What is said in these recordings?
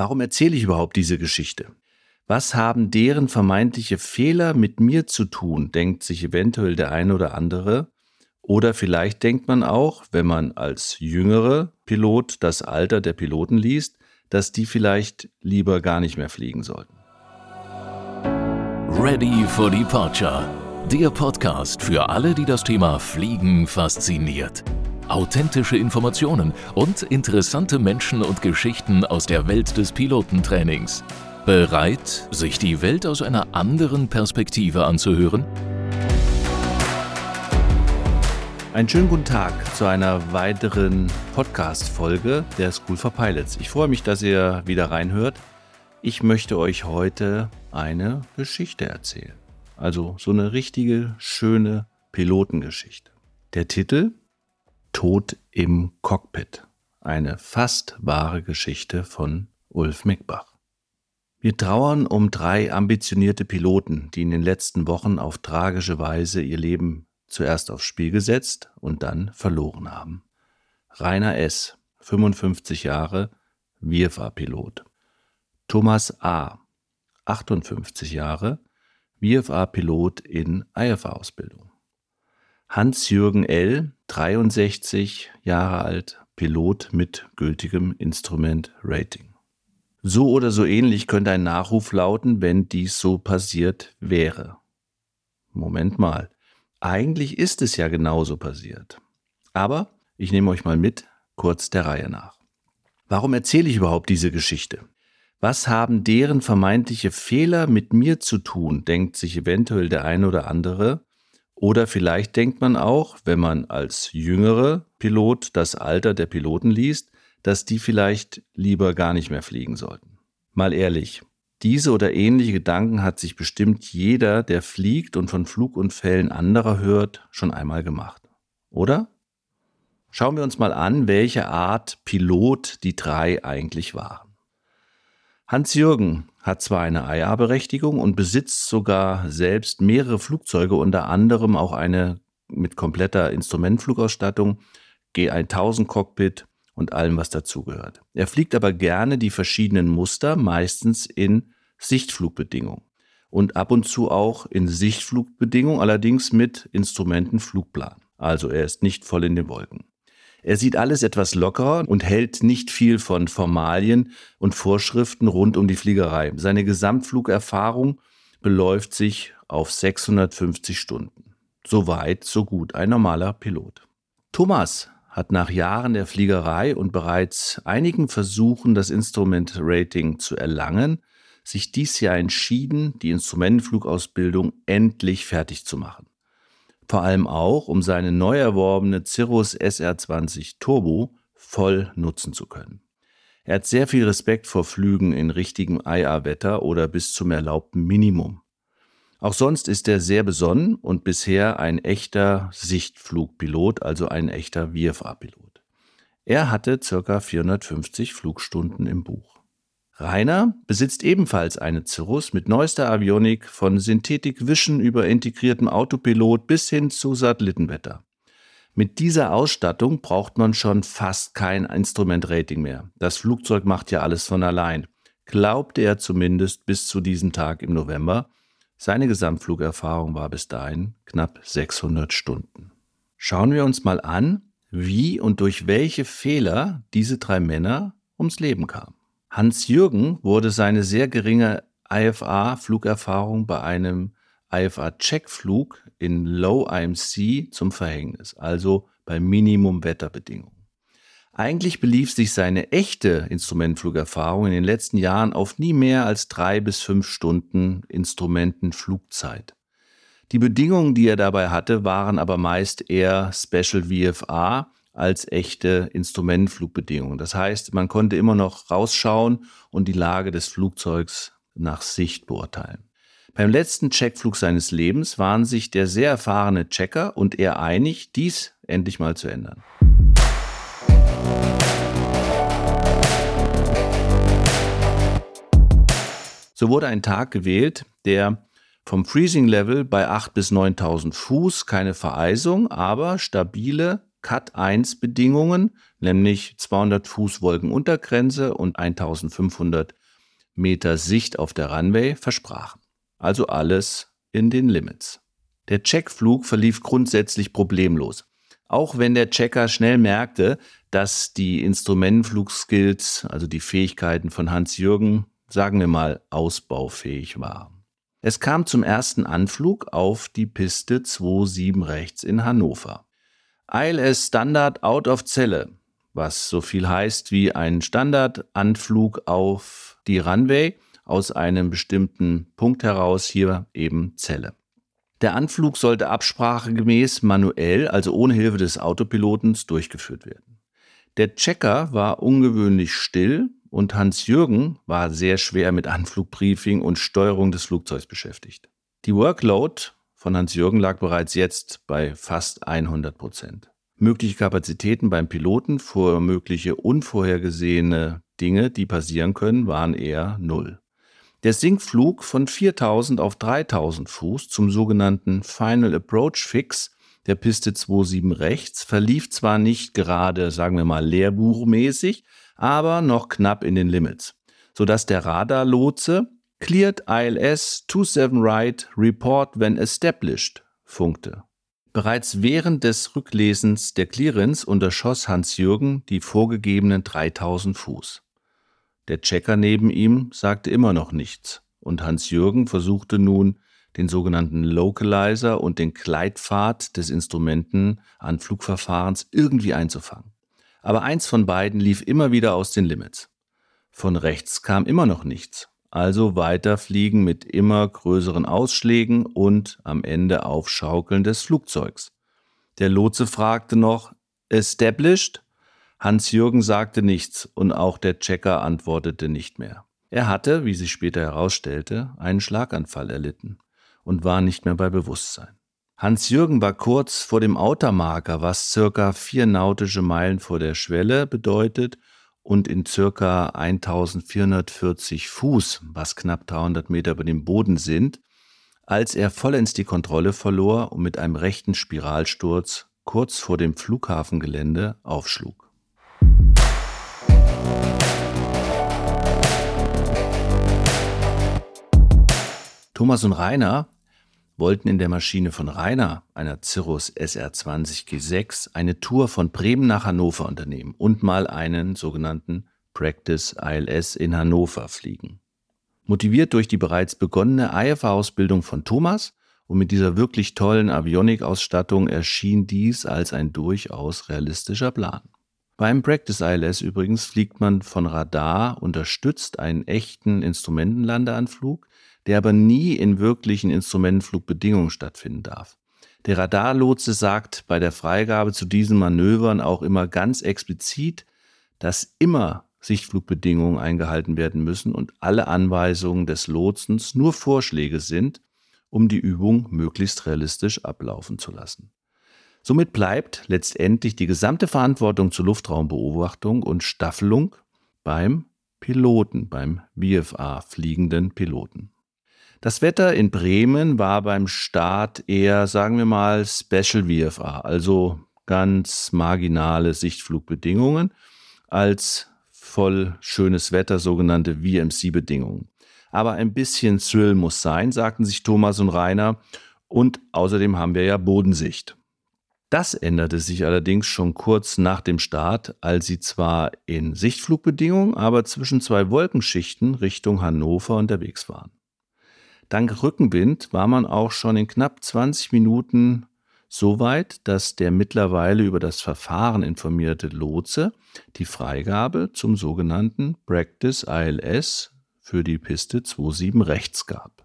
Warum erzähle ich überhaupt diese Geschichte? Was haben deren vermeintliche Fehler mit mir zu tun, denkt sich eventuell der eine oder andere. Oder vielleicht denkt man auch, wenn man als jüngere Pilot das Alter der Piloten liest, dass die vielleicht lieber gar nicht mehr fliegen sollten. Ready for Departure. Der Podcast für alle, die das Thema Fliegen fasziniert. Authentische Informationen und interessante Menschen und Geschichten aus der Welt des Pilotentrainings. Bereit, sich die Welt aus einer anderen Perspektive anzuhören? Einen schönen guten Tag zu einer weiteren Podcast-Folge der School for Pilots. Ich freue mich, dass ihr wieder reinhört. Ich möchte euch heute eine Geschichte erzählen. Also so eine richtige, schöne Pilotengeschichte. Der Titel Tod im Cockpit. Eine fast wahre Geschichte von Ulf Mickbach. Wir trauern um drei ambitionierte Piloten, die in den letzten Wochen auf tragische Weise ihr Leben zuerst aufs Spiel gesetzt und dann verloren haben. Rainer S., 55 Jahre, WFA-Pilot. Thomas A., 58 Jahre, WFA-Pilot in IFA-Ausbildung. Hans-Jürgen L., 63 Jahre alt, Pilot mit gültigem Instrument-Rating. So oder so ähnlich könnte ein Nachruf lauten, wenn dies so passiert wäre. Moment mal, eigentlich ist es ja genauso passiert. Aber ich nehme euch mal mit, kurz der Reihe nach. Warum erzähle ich überhaupt diese Geschichte? Was haben deren vermeintliche Fehler mit mir zu tun, denkt sich eventuell der eine oder andere. Oder vielleicht denkt man auch, wenn man als jüngere Pilot das Alter der Piloten liest, dass die vielleicht lieber gar nicht mehr fliegen sollten. Mal ehrlich, diese oder ähnliche Gedanken hat sich bestimmt jeder, der fliegt und von Flugunfällen anderer hört, schon einmal gemacht. Oder? Schauen wir uns mal an, welche Art Pilot die drei eigentlich waren. Hans-Jürgen hat zwar eine IA-Berechtigung und besitzt sogar selbst mehrere Flugzeuge, unter anderem auch eine mit kompletter Instrumentflugausstattung, G1000 Cockpit und allem, was dazugehört. Er fliegt aber gerne die verschiedenen Muster, meistens in Sichtflugbedingungen und ab und zu auch in Sichtflugbedingungen, allerdings mit Instrumentenflugplan. Also er ist nicht voll in den Wolken. Er sieht alles etwas lockerer und hält nicht viel von Formalien und Vorschriften rund um die Fliegerei. Seine Gesamtflugerfahrung beläuft sich auf 650 Stunden. So weit, so gut, ein normaler Pilot. Thomas hat nach Jahren der Fliegerei und bereits einigen Versuchen, das Instrument-Rating zu erlangen, sich dies Jahr entschieden, die Instrumentenflugausbildung endlich fertig zu machen. Vor allem auch, um seine neu erworbene Cirrus SR20 Turbo voll nutzen zu können. Er hat sehr viel Respekt vor Flügen in richtigem IA-Wetter oder bis zum erlaubten Minimum. Auch sonst ist er sehr besonnen und bisher ein echter Sichtflugpilot, also ein echter VFA-Pilot. Er hatte ca. 450 Flugstunden im Buch. Rainer besitzt ebenfalls eine Cirrus mit neuester Avionik von Synthetic Vision über integriertem Autopilot bis hin zu Satellitenwetter. Mit dieser Ausstattung braucht man schon fast kein Instrumentrating mehr. Das Flugzeug macht ja alles von allein. Glaubte er zumindest bis zu diesem Tag im November, seine Gesamtflugerfahrung war bis dahin knapp 600 Stunden. Schauen wir uns mal an, wie und durch welche Fehler diese drei Männer ums Leben kamen. Hans-Jürgen wurde seine sehr geringe IFA-Flugerfahrung bei einem IFA-Checkflug in Low IMC zum Verhängnis, also bei Minimum-Wetterbedingungen. Eigentlich belief sich seine echte Instrumentenflugerfahrung in den letzten Jahren auf nie mehr als drei bis fünf Stunden Instrumentenflugzeit. Die Bedingungen, die er dabei hatte, waren aber meist eher Special VFA als echte Instrumentenflugbedingungen. Das heißt, man konnte immer noch rausschauen und die Lage des Flugzeugs nach Sicht beurteilen. Beim letzten Checkflug seines Lebens waren sich der sehr erfahrene Checker und er einig, dies endlich mal zu ändern. So wurde ein Tag gewählt, der vom Freezing Level bei 8 bis 9000 Fuß, keine Vereisung, aber stabile Cut 1 Bedingungen, nämlich 200 Fuß Wolkenuntergrenze und 1500 Meter Sicht auf der Runway, versprachen. Also alles in den Limits. Der Checkflug verlief grundsätzlich problemlos. Auch wenn der Checker schnell merkte, dass die Instrumentenflugskills, also die Fähigkeiten von Hans-Jürgen, sagen wir mal, ausbaufähig waren. Es kam zum ersten Anflug auf die Piste 27 rechts in Hannover. ILS Standard out of Zelle, was so viel heißt wie ein Standardanflug auf die Runway aus einem bestimmten Punkt heraus, hier eben Zelle. Der Anflug sollte absprachegemäß manuell, also ohne Hilfe des Autopilotens, durchgeführt werden. Der Checker war ungewöhnlich still und Hans-Jürgen war sehr schwer mit Anflugbriefing und Steuerung des Flugzeugs beschäftigt. Die Workload von Hans-Jürgen lag bereits jetzt bei fast 100 Prozent. Mögliche Kapazitäten beim Piloten für mögliche unvorhergesehene Dinge, die passieren können, waren eher null. Der Sinkflug von 4000 auf 3000 Fuß zum sogenannten Final Approach Fix der Piste 27 rechts verlief zwar nicht gerade, sagen wir mal, lehrbuchmäßig, aber noch knapp in den Limits, sodass der Radarlotse Cleared ILS 27 right, report when established funkte. Bereits während des Rücklesens der Clearance unterschoss Hans-Jürgen die vorgegebenen 3000 Fuß. Der Checker neben ihm sagte immer noch nichts, und Hans-Jürgen versuchte nun, den sogenannten Localizer und den Gleitpfad des Instrumentenanflugverfahrens irgendwie einzufangen. Aber eins von beiden lief immer wieder aus den Limits. Von rechts kam immer noch nichts, also weiterfliegen mit immer größeren Ausschlägen und am Ende Aufschaukeln des Flugzeugs. Der Lotse fragte noch, Established? Hans-Jürgen sagte nichts und auch der Checker antwortete nicht mehr. Er hatte, wie sich später herausstellte, einen Schlaganfall erlitten und war nicht mehr bei Bewusstsein. Hans-Jürgen war kurz vor dem Outermarker, was circa vier nautische Meilen vor der Schwelle bedeutet und in circa 1440 Fuß, was knapp 300 Meter über dem Boden sind, als er vollends die Kontrolle verlor und mit einem rechten Spiralsturz kurz vor dem Flughafengelände aufschlug. Thomas und Rainer wollten in der Maschine von Rainer, einer Cirrus SR20 G6, eine Tour von Bremen nach Hannover unternehmen und mal einen sogenannten Practice ILS in Hannover fliegen. Motiviert durch die bereits begonnene IFA-Ausbildung von Thomas und mit dieser wirklich tollen Avionik-Ausstattung erschien dies als ein durchaus realistischer Plan. Beim Practice ILS übrigens fliegt man von Radar unterstützt einen echten Instrumentenlandeanflug, der aber nie in wirklichen Instrumentenflugbedingungen stattfinden darf. Der Radarlotse sagt bei der Freigabe zu diesen Manövern auch immer ganz explizit, dass immer Sichtflugbedingungen eingehalten werden müssen und alle Anweisungen des Lotsens nur Vorschläge sind, um die Übung möglichst realistisch ablaufen zu lassen. Somit bleibt letztendlich die gesamte Verantwortung zur Luftraumbeobachtung und Staffelung beim Piloten, beim VFA fliegenden Piloten. Das Wetter in Bremen war beim Start eher, sagen wir mal, Special VFA, also ganz marginale Sichtflugbedingungen, als voll schönes Wetter, sogenannte VMC-Bedingungen. Aber ein bisschen Thrill muss sein, sagten sich Thomas und Rainer. Und außerdem haben wir ja Bodensicht. Das änderte sich allerdings schon kurz nach dem Start, als sie zwar in Sichtflugbedingungen, aber zwischen zwei Wolkenschichten Richtung Hannover unterwegs waren. Dank Rückenwind war man auch schon in knapp 20 Minuten so weit, dass der mittlerweile über das Verfahren informierte Lotse die Freigabe zum sogenannten Practice ILS für die Piste 27 rechts gab.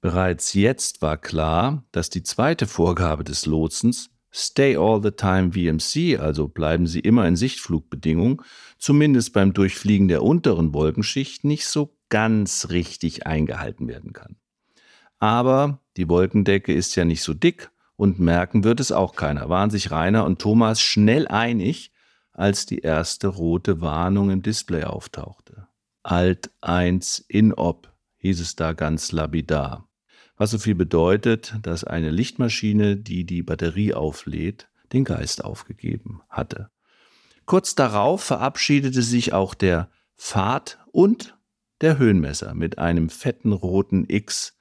Bereits jetzt war klar, dass die zweite Vorgabe des Lotsens Stay all the time VMC, also bleiben Sie immer in Sichtflugbedingungen, zumindest beim Durchfliegen der unteren Wolkenschicht nicht so ganz richtig eingehalten werden kann. Aber die Wolkendecke ist ja nicht so dick und merken wird es auch keiner. Waren sich Rainer und Thomas schnell einig, als die erste rote Warnung im Display auftauchte. Alt 1 in ob hieß es da ganz lapidar. Was so viel bedeutet, dass eine Lichtmaschine, die die Batterie auflädt, den Geist aufgegeben hatte. Kurz darauf verabschiedete sich auch der Pfad und der Höhenmesser mit einem fetten roten X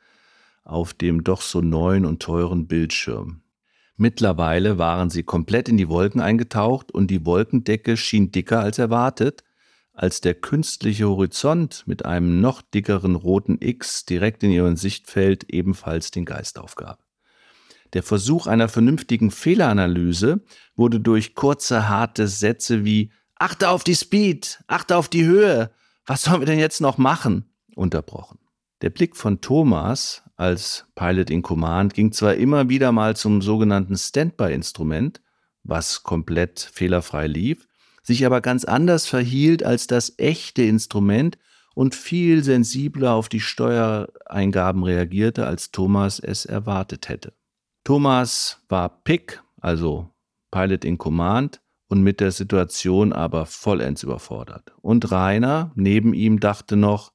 auf dem doch so neuen und teuren Bildschirm. Mittlerweile waren sie komplett in die Wolken eingetaucht und die Wolkendecke schien dicker als erwartet, als der künstliche Horizont mit einem noch dickeren roten X direkt in ihrem Sichtfeld ebenfalls den Geist aufgab. Der Versuch einer vernünftigen Fehleranalyse wurde durch kurze, harte Sätze wie Achte auf die Speed, achte auf die Höhe, was sollen wir denn jetzt noch machen? unterbrochen. Der Blick von Thomas als Pilot in Command ging zwar immer wieder mal zum sogenannten Standby-Instrument, was komplett fehlerfrei lief, sich aber ganz anders verhielt als das echte Instrument und viel sensibler auf die Steuereingaben reagierte, als Thomas es erwartet hätte. Thomas war Pick, also Pilot in Command, und mit der Situation aber vollends überfordert. Und Rainer neben ihm dachte noch,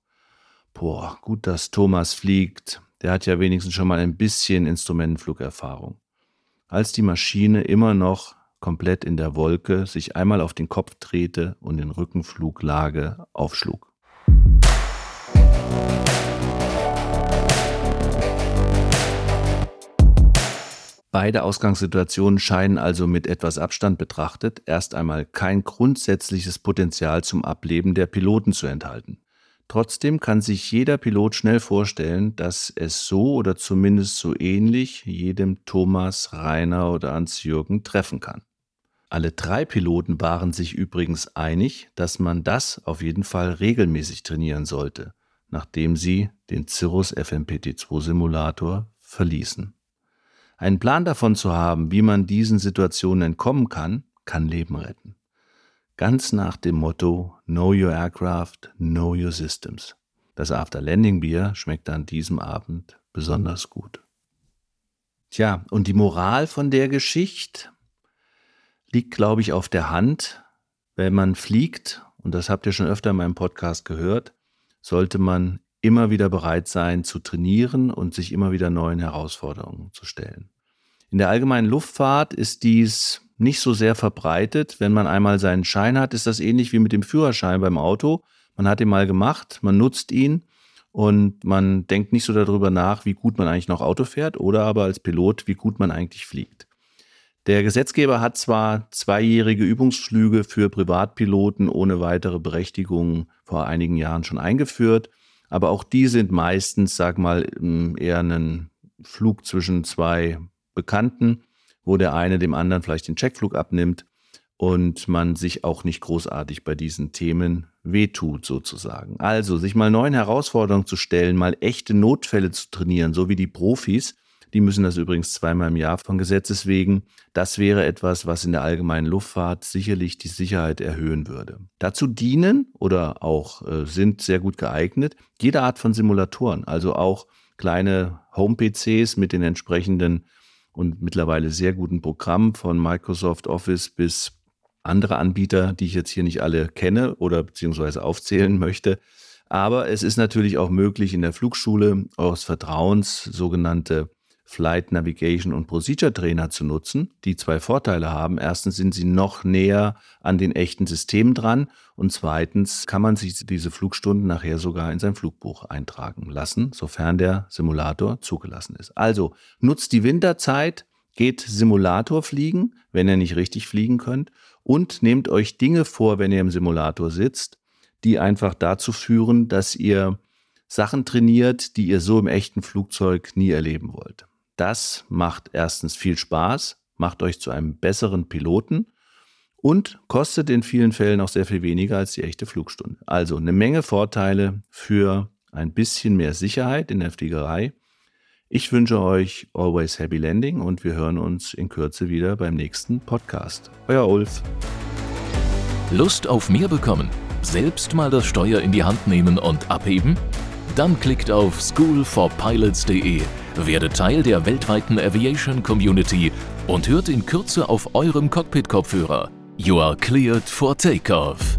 boah, gut, dass Thomas fliegt, der hat ja wenigstens schon mal ein bisschen Instrumentenflugerfahrung. Als die Maschine immer noch komplett in der Wolke sich einmal auf den Kopf drehte und in Rückenfluglage aufschlug. Beide Ausgangssituationen scheinen also mit etwas Abstand betrachtet erst einmal kein grundsätzliches Potenzial zum Ableben der Piloten zu enthalten. Trotzdem kann sich jeder Pilot schnell vorstellen, dass es so oder zumindest so ähnlich jedem Thomas, Rainer oder Hans-Jürgen treffen kann. Alle drei Piloten waren sich übrigens einig, dass man das auf jeden Fall regelmäßig trainieren sollte, nachdem sie den Cirrus FMPT2 Simulator verließen. Einen Plan davon zu haben, wie man diesen Situationen entkommen kann, kann Leben retten. Ganz nach dem Motto Know Your Aircraft, Know Your Systems. Das After Landing Bier schmeckt an diesem Abend besonders gut. Tja, und die Moral von der Geschichte liegt, glaube ich, auf der Hand. Wenn man fliegt, und das habt ihr schon öfter in meinem Podcast gehört, sollte man immer wieder bereit sein zu trainieren und sich immer wieder neuen Herausforderungen zu stellen. In der allgemeinen Luftfahrt ist dies nicht so sehr verbreitet. Wenn man einmal seinen Schein hat, ist das ähnlich wie mit dem Führerschein beim Auto. Man hat ihn mal gemacht, man nutzt ihn und man denkt nicht so darüber nach, wie gut man eigentlich noch Auto fährt oder aber als Pilot, wie gut man eigentlich fliegt. Der Gesetzgeber hat zwar zweijährige Übungsflüge für Privatpiloten ohne weitere Berechtigung vor einigen Jahren schon eingeführt, aber auch die sind meistens, sag mal, eher ein Flug zwischen zwei Bekannten wo der eine dem anderen vielleicht den Checkflug abnimmt und man sich auch nicht großartig bei diesen Themen wehtut sozusagen. Also sich mal neuen Herausforderungen zu stellen, mal echte Notfälle zu trainieren, so wie die Profis, die müssen das übrigens zweimal im Jahr von Gesetzes wegen. Das wäre etwas, was in der allgemeinen Luftfahrt sicherlich die Sicherheit erhöhen würde. Dazu dienen oder auch äh, sind sehr gut geeignet jede Art von Simulatoren, also auch kleine Home-PCs mit den entsprechenden und mittlerweile sehr guten Programm von Microsoft Office bis andere Anbieter, die ich jetzt hier nicht alle kenne oder beziehungsweise aufzählen möchte. Aber es ist natürlich auch möglich, in der Flugschule eures Vertrauens sogenannte Flight Navigation und Procedure Trainer zu nutzen, die zwei Vorteile haben. Erstens sind sie noch näher an den echten Systemen dran und zweitens kann man sich diese Flugstunden nachher sogar in sein Flugbuch eintragen lassen, sofern der Simulator zugelassen ist. Also nutzt die Winterzeit, geht Simulator fliegen, wenn ihr nicht richtig fliegen könnt und nehmt euch Dinge vor, wenn ihr im Simulator sitzt, die einfach dazu führen, dass ihr Sachen trainiert, die ihr so im echten Flugzeug nie erleben wollt. Das macht erstens viel Spaß, macht euch zu einem besseren Piloten und kostet in vielen Fällen auch sehr viel weniger als die echte Flugstunde. Also eine Menge Vorteile für ein bisschen mehr Sicherheit in der Fliegerei. Ich wünsche euch always happy landing und wir hören uns in Kürze wieder beim nächsten Podcast. Euer Ulf. Lust auf mehr bekommen? Selbst mal das Steuer in die Hand nehmen und abheben? Dann klickt auf schoolforpilots.de werde Teil der weltweiten Aviation Community und hört in Kürze auf eurem Cockpit-Kopfhörer. You are cleared for takeoff.